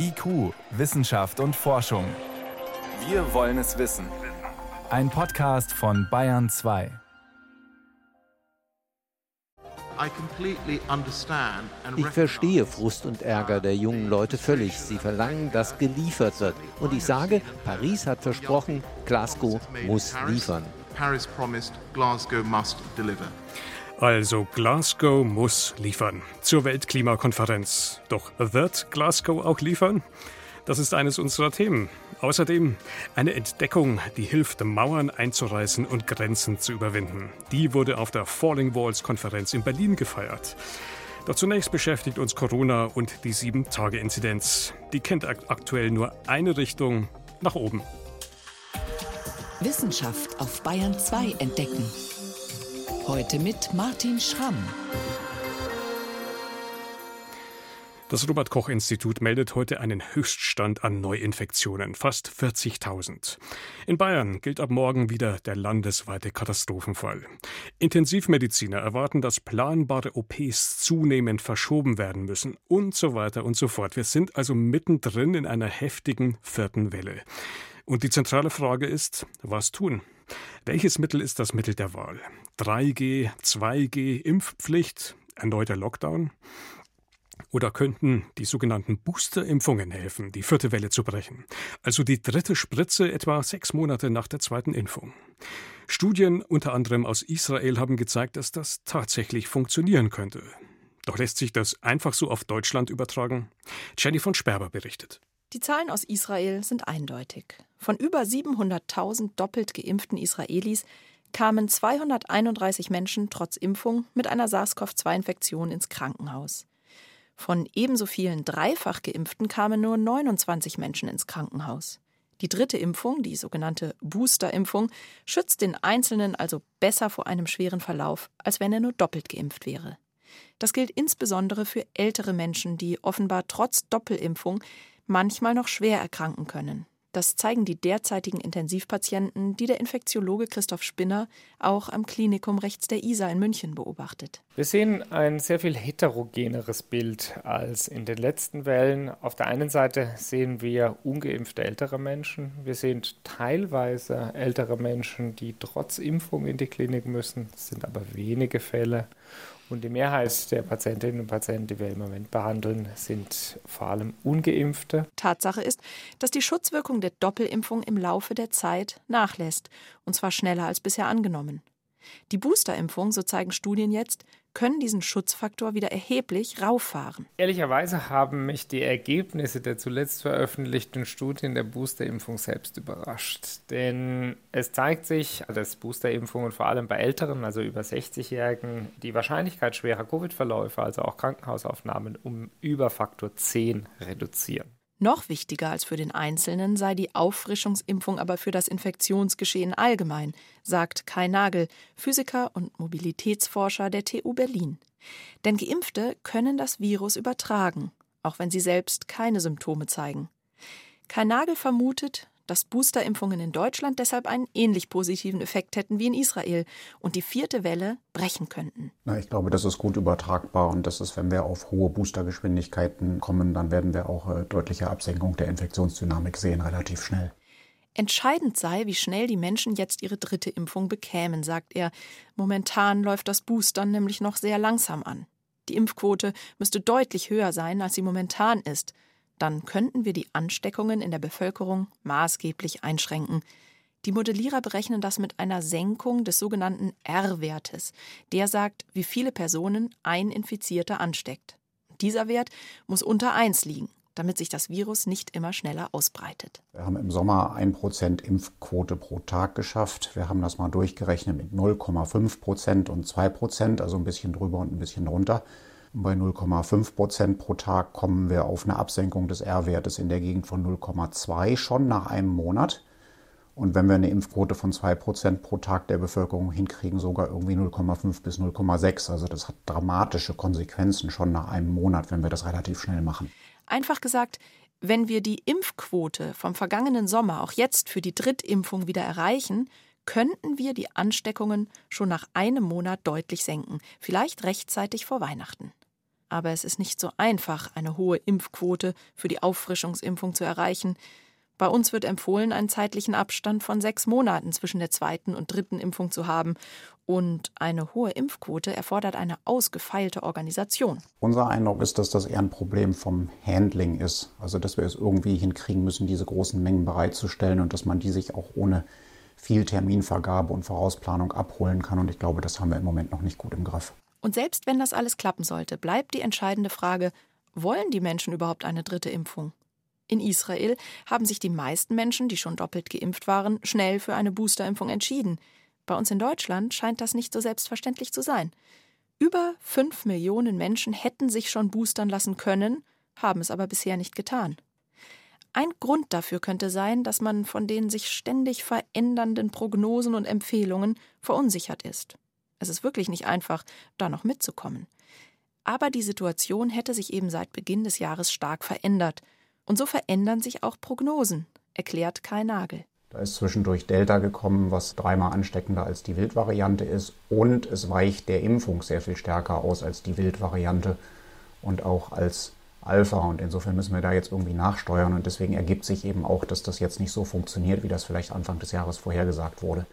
IQ, Wissenschaft und Forschung. Wir wollen es wissen. Ein Podcast von Bayern 2. Ich verstehe Frust und Ärger der jungen Leute völlig. Sie verlangen, dass geliefert wird. Und ich sage, Paris hat versprochen, Glasgow muss liefern. Paris promised, Glasgow must deliver. Also Glasgow muss liefern zur Weltklimakonferenz. Doch wird Glasgow auch liefern? Das ist eines unserer Themen. Außerdem eine Entdeckung, die hilft, Mauern einzureißen und Grenzen zu überwinden. Die wurde auf der Falling Walls Konferenz in Berlin gefeiert. Doch zunächst beschäftigt uns Corona und die 7-Tage-Inzidenz. Die kennt aktuell nur eine Richtung nach oben. Wissenschaft auf Bayern 2 entdecken. Heute mit Martin Schramm. Das Robert Koch Institut meldet heute einen Höchststand an Neuinfektionen, fast 40.000. In Bayern gilt ab morgen wieder der landesweite Katastrophenfall. Intensivmediziner erwarten, dass planbare OPs zunehmend verschoben werden müssen und so weiter und so fort. Wir sind also mittendrin in einer heftigen vierten Welle. Und die zentrale Frage ist, was tun? Welches Mittel ist das Mittel der Wahl? 3G, 2G, Impfpflicht, erneuter Lockdown? Oder könnten die sogenannten Boosterimpfungen helfen, die vierte Welle zu brechen? Also die dritte Spritze etwa sechs Monate nach der zweiten Impfung. Studien unter anderem aus Israel haben gezeigt, dass das tatsächlich funktionieren könnte. Doch lässt sich das einfach so auf Deutschland übertragen? Jenny von Sperber berichtet. Die Zahlen aus Israel sind eindeutig. Von über 700.000 doppelt geimpften Israelis kamen 231 Menschen trotz Impfung mit einer SARS-CoV-2-Infektion ins Krankenhaus. Von ebenso vielen dreifach geimpften kamen nur 29 Menschen ins Krankenhaus. Die dritte Impfung, die sogenannte Booster-Impfung, schützt den Einzelnen also besser vor einem schweren Verlauf, als wenn er nur doppelt geimpft wäre. Das gilt insbesondere für ältere Menschen, die offenbar trotz Doppelimpfung manchmal noch schwer erkranken können. Das zeigen die derzeitigen Intensivpatienten, die der Infektiologe Christoph Spinner auch am Klinikum rechts der Isar in München beobachtet. Wir sehen ein sehr viel heterogeneres Bild als in den letzten Wellen. Auf der einen Seite sehen wir ungeimpfte ältere Menschen. Wir sehen teilweise ältere Menschen, die trotz Impfung in die Klinik müssen. Das sind aber wenige Fälle. Und die Mehrheit der Patientinnen und Patienten, die wir im Moment behandeln, sind vor allem ungeimpfte. Tatsache ist, dass die Schutzwirkung der Doppelimpfung im Laufe der Zeit nachlässt, und zwar schneller als bisher angenommen. Die Boosterimpfung, so zeigen Studien jetzt, können diesen Schutzfaktor wieder erheblich rauffahren. Ehrlicherweise haben mich die Ergebnisse der zuletzt veröffentlichten Studien der Boosterimpfung selbst überrascht. Denn es zeigt sich, dass Boosterimpfungen vor allem bei Älteren, also über 60-Jährigen, die Wahrscheinlichkeit schwerer Covid-Verläufe, also auch Krankenhausaufnahmen, um über Faktor 10 reduzieren. Noch wichtiger als für den Einzelnen sei die Auffrischungsimpfung aber für das Infektionsgeschehen allgemein, sagt Kai Nagel, Physiker und Mobilitätsforscher der TU Berlin. Denn Geimpfte können das Virus übertragen, auch wenn sie selbst keine Symptome zeigen. Kai Nagel vermutet, dass Boosterimpfungen in Deutschland deshalb einen ähnlich positiven Effekt hätten wie in Israel und die vierte Welle brechen könnten. Na, ich glaube, das ist gut übertragbar und das ist, wenn wir auf hohe Boostergeschwindigkeiten kommen, dann werden wir auch äh, deutliche Absenkung der Infektionsdynamik sehen, relativ schnell. Entscheidend sei, wie schnell die Menschen jetzt ihre dritte Impfung bekämen, sagt er. Momentan läuft das Boostern nämlich noch sehr langsam an. Die Impfquote müsste deutlich höher sein, als sie momentan ist dann könnten wir die Ansteckungen in der Bevölkerung maßgeblich einschränken. Die Modellierer berechnen das mit einer Senkung des sogenannten R-Wertes. Der sagt, wie viele Personen ein Infizierter ansteckt. Dieser Wert muss unter 1 liegen, damit sich das Virus nicht immer schneller ausbreitet. Wir haben im Sommer 1% Impfquote pro Tag geschafft. Wir haben das mal durchgerechnet mit 0,5% und 2%, also ein bisschen drüber und ein bisschen drunter. Bei 0,5 Prozent pro Tag kommen wir auf eine Absenkung des R-Wertes in der Gegend von 0,2 schon nach einem Monat. Und wenn wir eine Impfquote von 2 Prozent pro Tag der Bevölkerung hinkriegen, sogar irgendwie 0,5 bis 0,6. Also das hat dramatische Konsequenzen schon nach einem Monat, wenn wir das relativ schnell machen. Einfach gesagt, wenn wir die Impfquote vom vergangenen Sommer auch jetzt für die Drittimpfung wieder erreichen, könnten wir die Ansteckungen schon nach einem Monat deutlich senken, vielleicht rechtzeitig vor Weihnachten. Aber es ist nicht so einfach, eine hohe Impfquote für die Auffrischungsimpfung zu erreichen. Bei uns wird empfohlen, einen zeitlichen Abstand von sechs Monaten zwischen der zweiten und dritten Impfung zu haben. Und eine hohe Impfquote erfordert eine ausgefeilte Organisation. Unser Eindruck ist, dass das eher ein Problem vom Handling ist. Also, dass wir es irgendwie hinkriegen müssen, diese großen Mengen bereitzustellen und dass man die sich auch ohne viel Terminvergabe und Vorausplanung abholen kann. Und ich glaube, das haben wir im Moment noch nicht gut im Griff. Und selbst wenn das alles klappen sollte, bleibt die entscheidende Frage, wollen die Menschen überhaupt eine dritte Impfung? In Israel haben sich die meisten Menschen, die schon doppelt geimpft waren, schnell für eine Boosterimpfung entschieden. Bei uns in Deutschland scheint das nicht so selbstverständlich zu sein. Über fünf Millionen Menschen hätten sich schon boostern lassen können, haben es aber bisher nicht getan. Ein Grund dafür könnte sein, dass man von den sich ständig verändernden Prognosen und Empfehlungen verunsichert ist. Es ist wirklich nicht einfach, da noch mitzukommen. Aber die Situation hätte sich eben seit Beginn des Jahres stark verändert. Und so verändern sich auch Prognosen, erklärt Kai Nagel. Da ist zwischendurch Delta gekommen, was dreimal ansteckender als die Wildvariante ist. Und es weicht der Impfung sehr viel stärker aus als die Wildvariante und auch als Alpha. Und insofern müssen wir da jetzt irgendwie nachsteuern. Und deswegen ergibt sich eben auch, dass das jetzt nicht so funktioniert, wie das vielleicht Anfang des Jahres vorhergesagt wurde.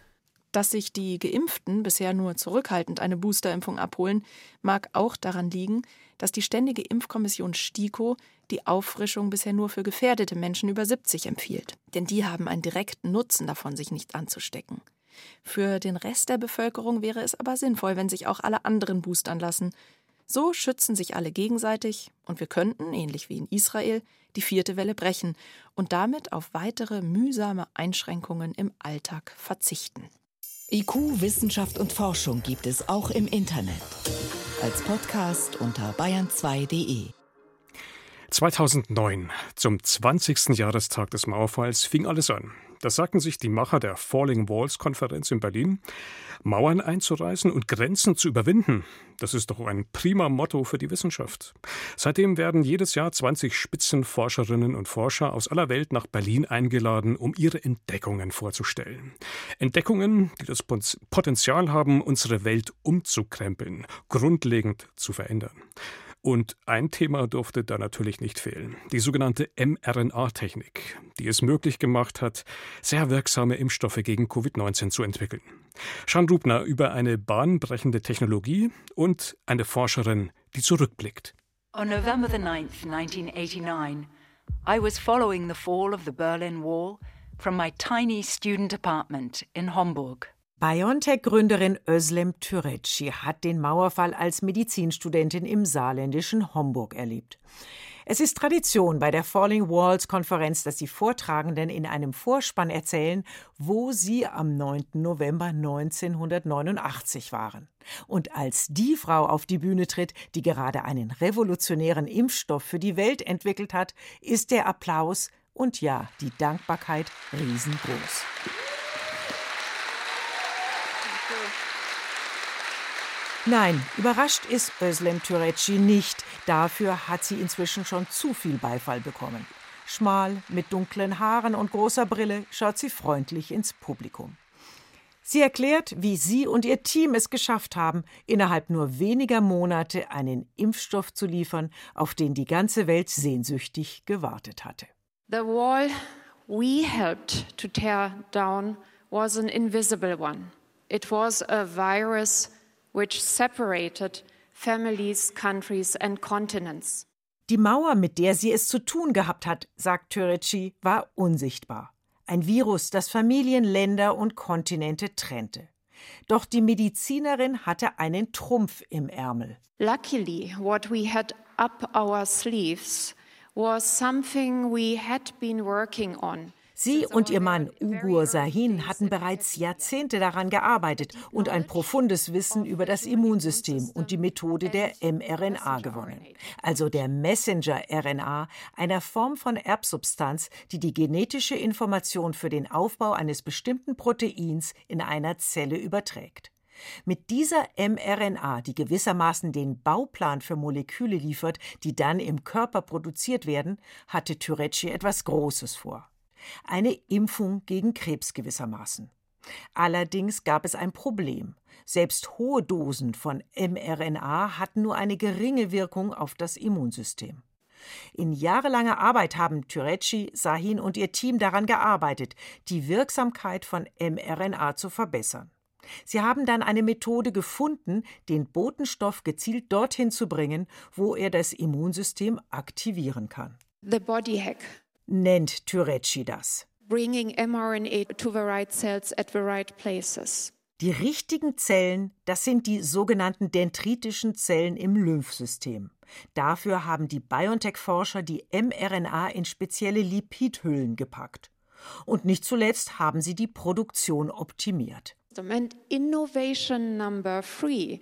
Dass sich die Geimpften bisher nur zurückhaltend eine Boosterimpfung abholen, mag auch daran liegen, dass die Ständige Impfkommission STIKO die Auffrischung bisher nur für gefährdete Menschen über 70 empfiehlt. Denn die haben einen direkten Nutzen davon, sich nicht anzustecken. Für den Rest der Bevölkerung wäre es aber sinnvoll, wenn sich auch alle anderen boostern lassen. So schützen sich alle gegenseitig und wir könnten, ähnlich wie in Israel, die vierte Welle brechen und damit auf weitere mühsame Einschränkungen im Alltag verzichten. IQ, Wissenschaft und Forschung gibt es auch im Internet. Als Podcast unter bayern2.de. 2009, zum 20. Jahrestag des Mauerfalls, fing alles an. Da sagten sich die Macher der Falling Walls Konferenz in Berlin, Mauern einzureißen und Grenzen zu überwinden. Das ist doch ein prima Motto für die Wissenschaft. Seitdem werden jedes Jahr 20 Spitzenforscherinnen und Forscher aus aller Welt nach Berlin eingeladen, um ihre Entdeckungen vorzustellen. Entdeckungen, die das Potenzial haben, unsere Welt umzukrempeln, grundlegend zu verändern. Und ein Thema durfte da natürlich nicht fehlen. Die sogenannte mRNA-Technik, die es möglich gemacht hat, sehr wirksame Impfstoffe gegen Covid-19 zu entwickeln. Sean Rubner über eine bahnbrechende Technologie und eine Forscherin, die zurückblickt. On November 9, 1989, I was following the fall of the Berlin Wall from my tiny student apartment in Homburg. BioNTech-Gründerin Özlem Türeci hat den Mauerfall als Medizinstudentin im saarländischen Homburg erlebt. Es ist Tradition bei der Falling Walls Konferenz, dass die Vortragenden in einem Vorspann erzählen, wo sie am 9. November 1989 waren. Und als die Frau auf die Bühne tritt, die gerade einen revolutionären Impfstoff für die Welt entwickelt hat, ist der Applaus und ja, die Dankbarkeit riesengroß. Nein, überrascht ist Özlem Türeci nicht. Dafür hat sie inzwischen schon zu viel Beifall bekommen. Schmal, mit dunklen Haaren und großer Brille schaut sie freundlich ins Publikum. Sie erklärt, wie sie und ihr Team es geschafft haben, innerhalb nur weniger Monate einen Impfstoff zu liefern, auf den die ganze Welt sehnsüchtig gewartet hatte. The wall we helped to tear down was an invisible one. It was a virus which separated families, countries and continents. Die Mauer, mit der sie es zu tun gehabt hat, sagt Türeci, war unsichtbar. Ein Virus, das Familien, Länder und Kontinente trennte. Doch die Medizinerin hatte einen Trumpf im Ärmel. Luckily, what we had up our sleeves was something we had been working on. Sie und ihr Mann Ugur Sahin hatten bereits Jahrzehnte daran gearbeitet und ein profundes Wissen über das Immunsystem und die Methode der mRNA gewonnen. Also der Messenger-RNA, einer Form von Erbsubstanz, die die genetische Information für den Aufbau eines bestimmten Proteins in einer Zelle überträgt. Mit dieser mRNA, die gewissermaßen den Bauplan für Moleküle liefert, die dann im Körper produziert werden, hatte Türeci etwas Großes vor eine Impfung gegen Krebs gewissermaßen. Allerdings gab es ein Problem. Selbst hohe Dosen von mRNA hatten nur eine geringe Wirkung auf das Immunsystem. In jahrelanger Arbeit haben Türeci, Sahin und ihr Team daran gearbeitet, die Wirksamkeit von mRNA zu verbessern. Sie haben dann eine Methode gefunden, den Botenstoff gezielt dorthin zu bringen, wo er das Immunsystem aktivieren kann. The body hack nennt Türeci das. Bringing mRNA to the right cells at the right places. Die richtigen Zellen, das sind die sogenannten dendritischen Zellen im Lymphsystem. Dafür haben die BioNTech-Forscher die mRNA in spezielle Lipidhüllen gepackt. Und nicht zuletzt haben sie die Produktion optimiert. And innovation number three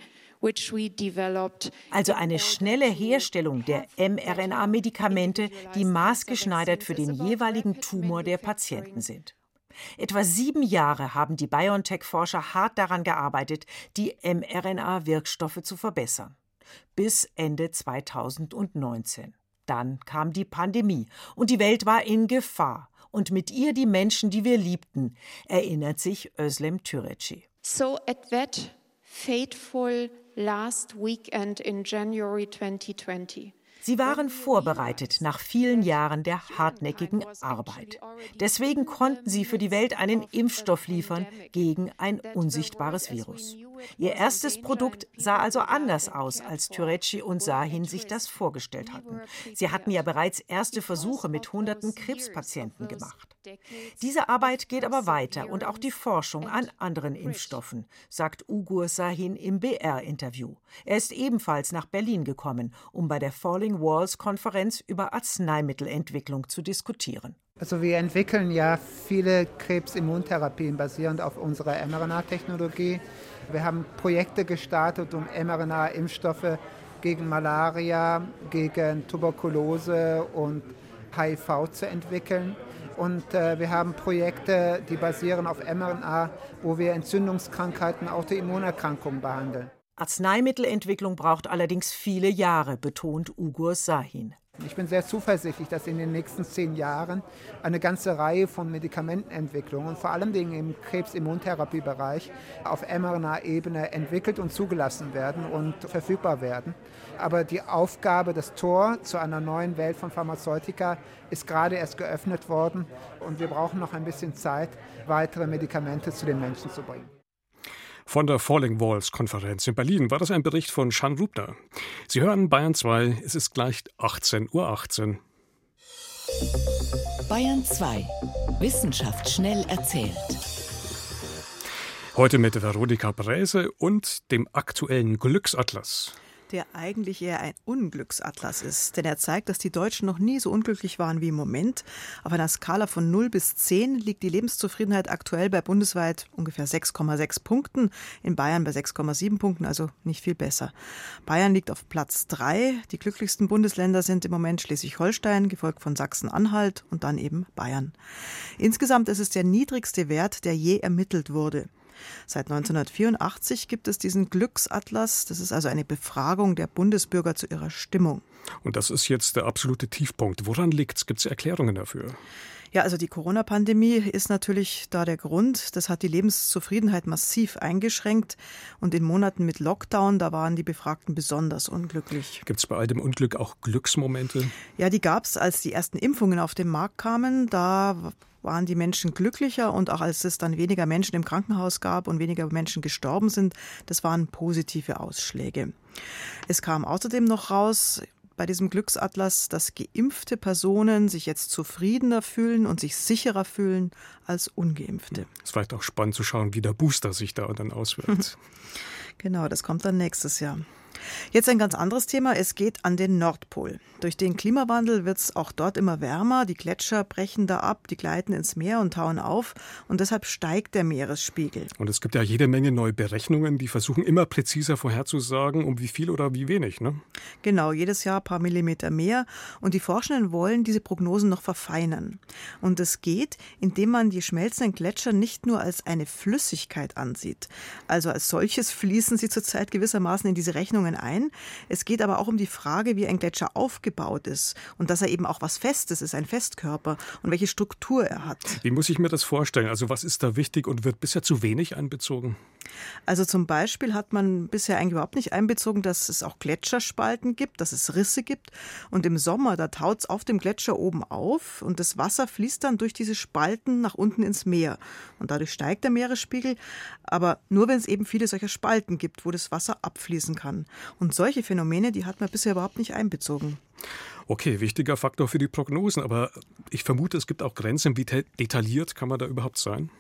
also eine schnelle Herstellung der mRNA-Medikamente, die maßgeschneidert für den jeweiligen Tumor der Patienten sind. Etwa sieben Jahre haben die BioNTech-Forscher hart daran gearbeitet, die mRNA-Wirkstoffe zu verbessern. Bis Ende 2019. Dann kam die Pandemie und die Welt war in Gefahr. Und mit ihr die Menschen, die wir liebten, erinnert sich Özlem Türeci. So at that fateful last weekend in January 2020. Sie waren vorbereitet nach vielen Jahren der hartnäckigen Arbeit. Deswegen konnten sie für die Welt einen Impfstoff liefern gegen ein unsichtbares Virus. Ihr erstes Produkt sah also anders aus, als Türeci und Sahin sich das vorgestellt hatten. Sie hatten ja bereits erste Versuche mit hunderten Krebspatienten gemacht. Diese Arbeit geht aber weiter und auch die Forschung an anderen Impfstoffen, sagt Ugur Sahin im BR-Interview. Er ist ebenfalls nach Berlin gekommen, um bei der Falling Walls Konferenz über Arzneimittelentwicklung zu diskutieren. Also wir entwickeln ja viele Krebsimmuntherapien basierend auf unserer mRNA-Technologie. Wir haben Projekte gestartet, um mRNA-Impfstoffe gegen Malaria, gegen Tuberkulose und HIV zu entwickeln. Und äh, wir haben Projekte, die basieren auf mRNA, wo wir Entzündungskrankheiten, Autoimmunerkrankungen behandeln. Arzneimittelentwicklung braucht allerdings viele Jahre, betont Ugur Sahin. Ich bin sehr zuversichtlich, dass in den nächsten zehn Jahren eine ganze Reihe von Medikamentenentwicklungen, vor allem im Krebsimmuntherapiebereich, auf mRNA-Ebene entwickelt und zugelassen werden und verfügbar werden. Aber die Aufgabe, das Tor zu einer neuen Welt von Pharmazeutika, ist gerade erst geöffnet worden und wir brauchen noch ein bisschen Zeit, weitere Medikamente zu den Menschen zu bringen. Von der Falling Walls Konferenz in Berlin war das ein Bericht von Shan Rubner. Sie hören Bayern 2, es ist gleich 18.18 Uhr. 18. Bayern 2. Wissenschaft schnell erzählt. Heute mit Veronika Bräse und dem aktuellen Glücksatlas der eigentlich eher ein Unglücksatlas ist. Denn er zeigt, dass die Deutschen noch nie so unglücklich waren wie im Moment. Auf einer Skala von 0 bis 10 liegt die Lebenszufriedenheit aktuell bei bundesweit ungefähr 6,6 Punkten, in Bayern bei 6,7 Punkten, also nicht viel besser. Bayern liegt auf Platz 3. Die glücklichsten Bundesländer sind im Moment Schleswig-Holstein, gefolgt von Sachsen-Anhalt und dann eben Bayern. Insgesamt ist es der niedrigste Wert, der je ermittelt wurde. Seit 1984 gibt es diesen Glücksatlas. Das ist also eine Befragung der Bundesbürger zu ihrer Stimmung. Und das ist jetzt der absolute Tiefpunkt. Woran liegt es? Gibt es Erklärungen dafür? Ja, also die Corona-Pandemie ist natürlich da der Grund. Das hat die Lebenszufriedenheit massiv eingeschränkt. Und in Monaten mit Lockdown, da waren die Befragten besonders unglücklich. Gibt es bei all dem Unglück auch Glücksmomente? Ja, die gab es, als die ersten Impfungen auf den Markt kamen. Da waren die Menschen glücklicher und auch als es dann weniger Menschen im Krankenhaus gab und weniger Menschen gestorben sind, das waren positive Ausschläge. Es kam außerdem noch raus, bei diesem Glücksatlas, dass geimpfte Personen sich jetzt zufriedener fühlen und sich sicherer fühlen als ungeimpfte. Es ist vielleicht auch spannend zu schauen, wie der Booster sich da dann auswirkt. genau, das kommt dann nächstes Jahr. Jetzt ein ganz anderes Thema. Es geht an den Nordpol. Durch den Klimawandel wird es auch dort immer wärmer. Die Gletscher brechen da ab, die gleiten ins Meer und tauen auf. Und deshalb steigt der Meeresspiegel. Und es gibt ja jede Menge neue Berechnungen, die versuchen immer präziser vorherzusagen, um wie viel oder wie wenig. Ne? Genau, jedes Jahr ein paar Millimeter mehr. Und die Forschenden wollen diese Prognosen noch verfeinern. Und es geht, indem man die schmelzenden Gletscher nicht nur als eine Flüssigkeit ansieht. Also als solches fließen sie zurzeit gewissermaßen in diese Rechnung Rechnungen ein. Es geht aber auch um die Frage, wie ein Gletscher aufgebaut ist und dass er eben auch was Festes ist, ein Festkörper und welche Struktur er hat. Wie muss ich mir das vorstellen? Also was ist da wichtig und wird bisher zu wenig einbezogen? Also zum Beispiel hat man bisher eigentlich überhaupt nicht einbezogen, dass es auch Gletscherspalten gibt, dass es Risse gibt. Und im Sommer, da taut es auf dem Gletscher oben auf und das Wasser fließt dann durch diese Spalten nach unten ins Meer. Und dadurch steigt der Meeresspiegel, aber nur wenn es eben viele solcher Spalten gibt, wo das Wasser abfließen kann. Und solche Phänomene, die hat man bisher überhaupt nicht einbezogen. Okay, wichtiger Faktor für die Prognosen, aber ich vermute, es gibt auch Grenzen. Wie detailliert kann man da überhaupt sein?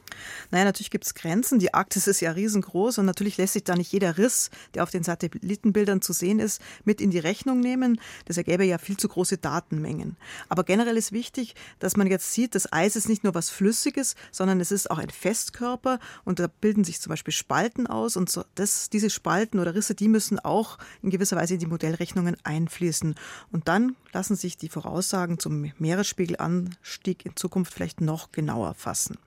Naja, natürlich gibt es Grenzen. Die Arktis ist ja riesengroß und natürlich lässt sich da nicht jeder Riss, der auf den Satellitenbildern zu sehen ist, mit in die Rechnung nehmen. Das ergäbe ja viel zu große Datenmengen. Aber generell ist wichtig, dass man jetzt sieht, das Eis ist nicht nur was Flüssiges, sondern es ist auch ein Festkörper und da bilden sich zum Beispiel Spalten aus und so, das, diese Spalten oder Risse, die müssen auch in gewisser Weise in die Modellrechnungen einfließen. Und dann lassen sich die Voraussagen zum Meeresspiegelanstieg in Zukunft vielleicht noch genauer fassen.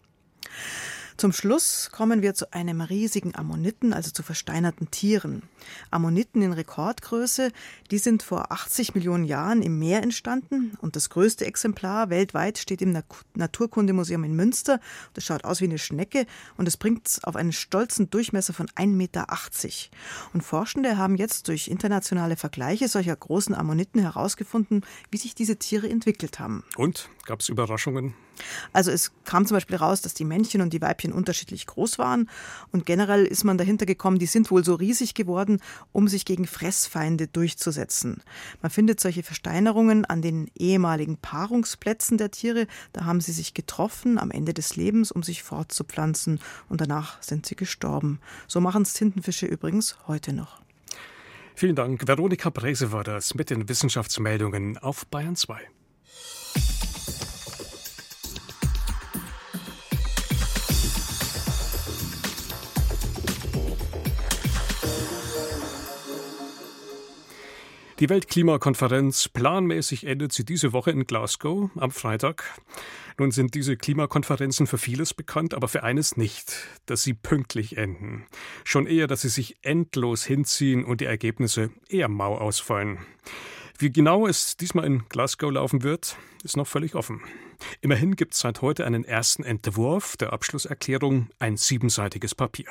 Zum Schluss kommen wir zu einem riesigen Ammoniten, also zu versteinerten Tieren. Ammoniten in Rekordgröße, die sind vor 80 Millionen Jahren im Meer entstanden und das größte Exemplar weltweit steht im Naturkundemuseum in Münster. Das schaut aus wie eine Schnecke und es bringt auf einen stolzen Durchmesser von 1,80 Meter. Und Forschende haben jetzt durch internationale Vergleiche solcher großen Ammoniten herausgefunden, wie sich diese Tiere entwickelt haben. Und gab es Überraschungen? Also es kam zum Beispiel raus, dass die Männchen und die Weibchen unterschiedlich groß waren und generell ist man dahinter gekommen, die sind wohl so riesig geworden, um sich gegen Fressfeinde durchzusetzen. Man findet solche Versteinerungen an den ehemaligen Paarungsplätzen der Tiere. Da haben sie sich getroffen am Ende des Lebens, um sich fortzupflanzen und danach sind sie gestorben. So machen es Tintenfische übrigens heute noch. Vielen Dank. Veronika Brese war das mit den Wissenschaftsmeldungen auf Bayern 2. Die Weltklimakonferenz, planmäßig endet sie diese Woche in Glasgow am Freitag. Nun sind diese Klimakonferenzen für vieles bekannt, aber für eines nicht, dass sie pünktlich enden. Schon eher, dass sie sich endlos hinziehen und die Ergebnisse eher mau ausfallen. Wie genau es diesmal in Glasgow laufen wird, ist noch völlig offen. Immerhin gibt es seit heute einen ersten Entwurf der Abschlusserklärung, ein siebenseitiges Papier.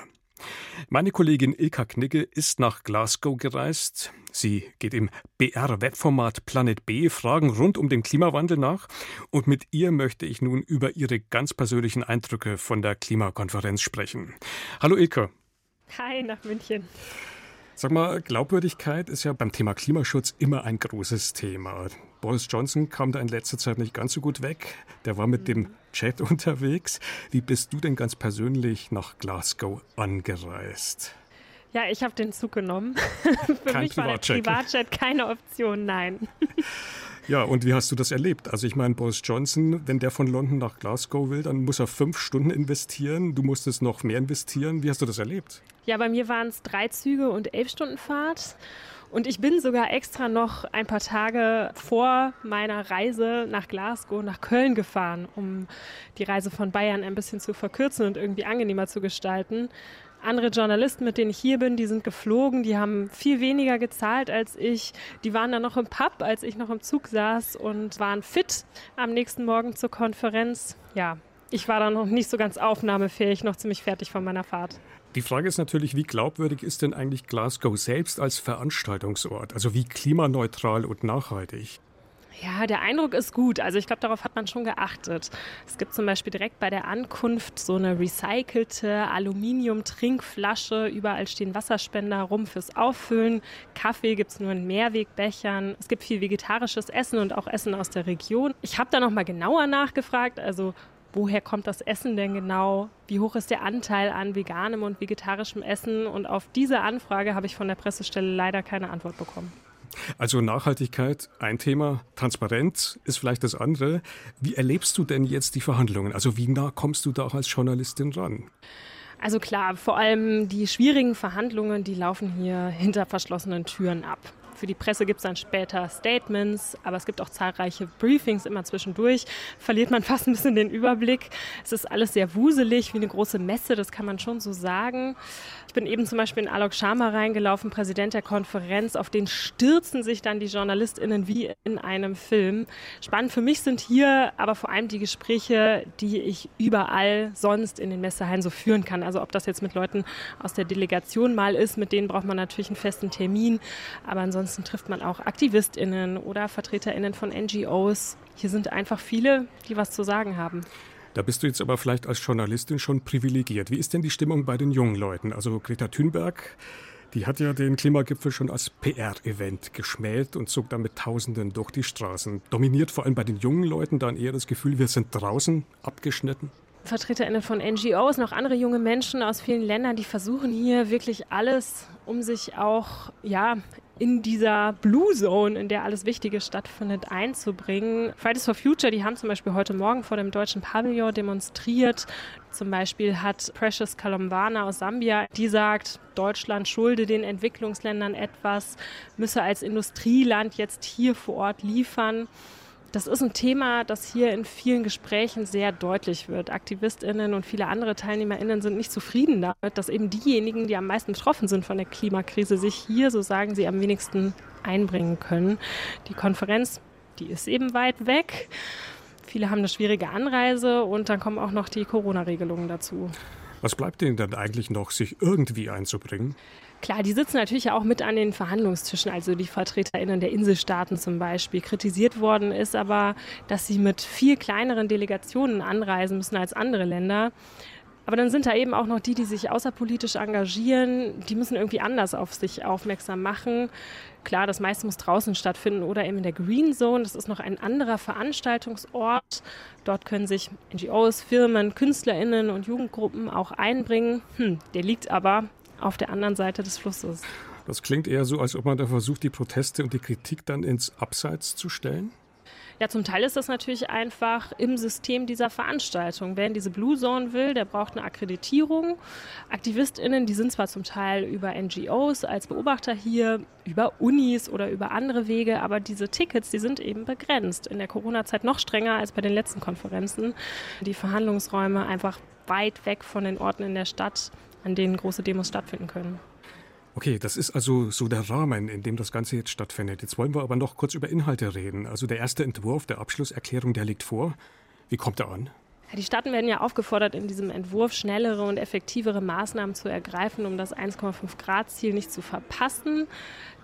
Meine Kollegin Ilka Knigge ist nach Glasgow gereist. Sie geht im BR-Webformat Planet B Fragen rund um den Klimawandel nach. Und mit ihr möchte ich nun über ihre ganz persönlichen Eindrücke von der Klimakonferenz sprechen. Hallo Ilka. Hi nach München. Sag mal, Glaubwürdigkeit ist ja beim Thema Klimaschutz immer ein großes Thema. Boris Johnson kam da in letzter Zeit nicht ganz so gut weg. Der war mit dem Jet unterwegs. Wie bist du denn ganz persönlich nach Glasgow angereist? Ja, ich habe den Zug genommen. Für Kein mich war der Privatjet keine Option, nein. Ja, und wie hast du das erlebt? Also ich meine, Boris Johnson, wenn der von London nach Glasgow will, dann muss er fünf Stunden investieren. Du musstest noch mehr investieren. Wie hast du das erlebt? Ja, bei mir waren es drei Züge und elf Stunden Fahrt. Und ich bin sogar extra noch ein paar Tage vor meiner Reise nach Glasgow, nach Köln gefahren, um die Reise von Bayern ein bisschen zu verkürzen und irgendwie angenehmer zu gestalten. Andere Journalisten, mit denen ich hier bin, die sind geflogen, die haben viel weniger gezahlt als ich. Die waren dann noch im Pub, als ich noch im Zug saß und waren fit am nächsten Morgen zur Konferenz. Ja, ich war dann noch nicht so ganz aufnahmefähig, noch ziemlich fertig von meiner Fahrt. Die Frage ist natürlich, wie glaubwürdig ist denn eigentlich Glasgow selbst als Veranstaltungsort? Also wie klimaneutral und nachhaltig? Ja, der Eindruck ist gut. Also ich glaube, darauf hat man schon geachtet. Es gibt zum Beispiel direkt bei der Ankunft so eine recycelte Aluminium-Trinkflasche. Überall stehen Wasserspender rum fürs Auffüllen. Kaffee gibt es nur in Mehrwegbechern. Es gibt viel vegetarisches Essen und auch Essen aus der Region. Ich habe da noch mal genauer nachgefragt. Also woher kommt das Essen denn genau? Wie hoch ist der Anteil an veganem und vegetarischem Essen? Und auf diese Anfrage habe ich von der Pressestelle leider keine Antwort bekommen. Also Nachhaltigkeit ein Thema, Transparenz ist vielleicht das andere. Wie erlebst du denn jetzt die Verhandlungen? Also wie nah kommst du da auch als Journalistin ran? Also klar, vor allem die schwierigen Verhandlungen, die laufen hier hinter verschlossenen Türen ab. Für die Presse gibt es dann später Statements, aber es gibt auch zahlreiche Briefings immer zwischendurch. Verliert man fast ein bisschen den Überblick. Es ist alles sehr wuselig, wie eine große Messe, das kann man schon so sagen. Ich bin eben zum Beispiel in Alok Sharma reingelaufen, Präsident der Konferenz. Auf den stürzen sich dann die JournalistInnen wie in einem Film. Spannend für mich sind hier aber vor allem die Gespräche, die ich überall sonst in den Messehallen so führen kann. Also ob das jetzt mit Leuten aus der Delegation mal ist, mit denen braucht man natürlich einen festen Termin. Aber ansonsten trifft man auch AktivistInnen oder VertreterInnen von NGOs. Hier sind einfach viele, die was zu sagen haben. Da bist du jetzt aber vielleicht als Journalistin schon privilegiert. Wie ist denn die Stimmung bei den jungen Leuten? Also Greta Thunberg, die hat ja den Klimagipfel schon als PR-Event geschmäht und zog damit Tausenden durch die Straßen. Dominiert vor allem bei den jungen Leuten dann eher das Gefühl, wir sind draußen abgeschnitten? VertreterInnen von NGOs, noch andere junge Menschen aus vielen Ländern, die versuchen hier wirklich alles, um sich auch ja, in dieser Blue Zone, in der alles Wichtige stattfindet, einzubringen. Fridays for Future, die haben zum Beispiel heute Morgen vor dem deutschen Pavillon demonstriert. Zum Beispiel hat Precious Kalombana aus Sambia, die sagt, Deutschland schulde den Entwicklungsländern etwas, müsse als Industrieland jetzt hier vor Ort liefern. Das ist ein Thema, das hier in vielen Gesprächen sehr deutlich wird. AktivistInnen und viele andere TeilnehmerInnen sind nicht zufrieden damit, dass eben diejenigen, die am meisten betroffen sind von der Klimakrise, sich hier, so sagen sie, am wenigsten einbringen können. Die Konferenz, die ist eben weit weg. Viele haben eine schwierige Anreise und dann kommen auch noch die Corona-Regelungen dazu. Was bleibt denen dann eigentlich noch, sich irgendwie einzubringen? Klar, die sitzen natürlich auch mit an den Verhandlungstischen, also die VertreterInnen der Inselstaaten zum Beispiel. Kritisiert worden ist aber, dass sie mit viel kleineren Delegationen anreisen müssen als andere Länder. Aber dann sind da eben auch noch die, die sich außerpolitisch engagieren. Die müssen irgendwie anders auf sich aufmerksam machen. Klar, das meiste muss draußen stattfinden oder eben in der Green Zone. Das ist noch ein anderer Veranstaltungsort. Dort können sich NGOs, Firmen, KünstlerInnen und Jugendgruppen auch einbringen. Hm, der liegt aber auf der anderen Seite des Flusses. Das klingt eher so, als ob man da versucht, die Proteste und die Kritik dann ins Abseits zu stellen. Ja, zum Teil ist das natürlich einfach im System dieser Veranstaltung. Wer in diese Blue Zone will, der braucht eine Akkreditierung. AktivistInnen, die sind zwar zum Teil über NGOs als Beobachter hier, über Unis oder über andere Wege, aber diese Tickets, die sind eben begrenzt. In der Corona-Zeit noch strenger als bei den letzten Konferenzen. Die Verhandlungsräume einfach weit weg von den Orten in der Stadt an denen große Demos stattfinden können. Okay, das ist also so der Rahmen, in dem das Ganze jetzt stattfindet. Jetzt wollen wir aber noch kurz über Inhalte reden. Also der erste Entwurf der Abschlusserklärung, der liegt vor. Wie kommt er an? Die Staaten werden ja aufgefordert, in diesem Entwurf schnellere und effektivere Maßnahmen zu ergreifen, um das 1,5 Grad Ziel nicht zu verpassen.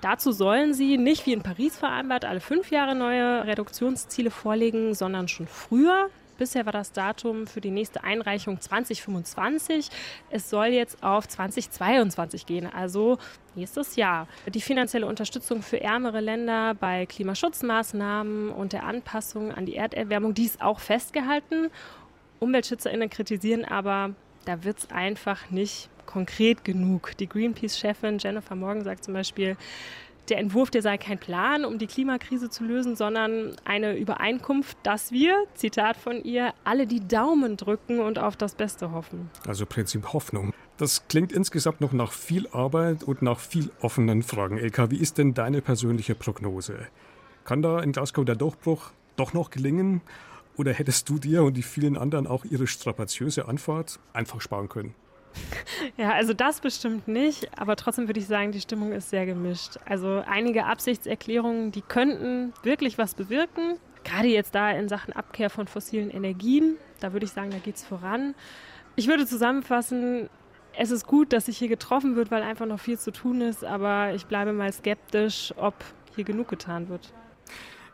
Dazu sollen sie nicht wie in Paris vereinbart alle fünf Jahre neue Reduktionsziele vorlegen, sondern schon früher, Bisher war das Datum für die nächste Einreichung 2025. Es soll jetzt auf 2022 gehen, also nächstes Jahr. Die finanzielle Unterstützung für ärmere Länder bei Klimaschutzmaßnahmen und der Anpassung an die Erderwärmung, die ist auch festgehalten. UmweltschützerInnen kritisieren aber, da wird es einfach nicht konkret genug. Die Greenpeace-Chefin Jennifer Morgan sagt zum Beispiel, der Entwurf, der sei kein Plan, um die Klimakrise zu lösen, sondern eine Übereinkunft, dass wir, Zitat von ihr, alle die Daumen drücken und auf das Beste hoffen. Also Prinzip Hoffnung. Das klingt insgesamt noch nach viel Arbeit und nach viel offenen Fragen. Elka, wie ist denn deine persönliche Prognose? Kann da in Glasgow der Durchbruch doch noch gelingen? Oder hättest du dir und die vielen anderen auch ihre strapaziöse Anfahrt einfach sparen können? Ja, also das bestimmt nicht, aber trotzdem würde ich sagen, die Stimmung ist sehr gemischt. Also einige Absichtserklärungen, die könnten wirklich was bewirken. Gerade jetzt da in Sachen Abkehr von fossilen Energien, da würde ich sagen, da geht es voran. Ich würde zusammenfassen, es ist gut, dass sich hier getroffen wird, weil einfach noch viel zu tun ist, aber ich bleibe mal skeptisch, ob hier genug getan wird.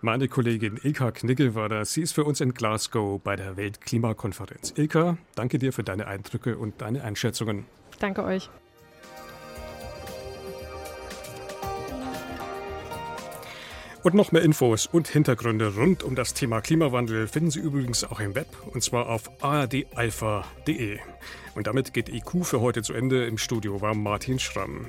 Meine Kollegin Ilka Knigge war da. Sie ist für uns in Glasgow bei der Weltklimakonferenz. Ilka, danke dir für deine Eindrücke und deine Einschätzungen. Danke euch. Und noch mehr Infos und Hintergründe rund um das Thema Klimawandel finden Sie übrigens auch im Web und zwar auf ardalpha.de. Und damit geht IQ für heute zu Ende. Im Studio war Martin Schramm.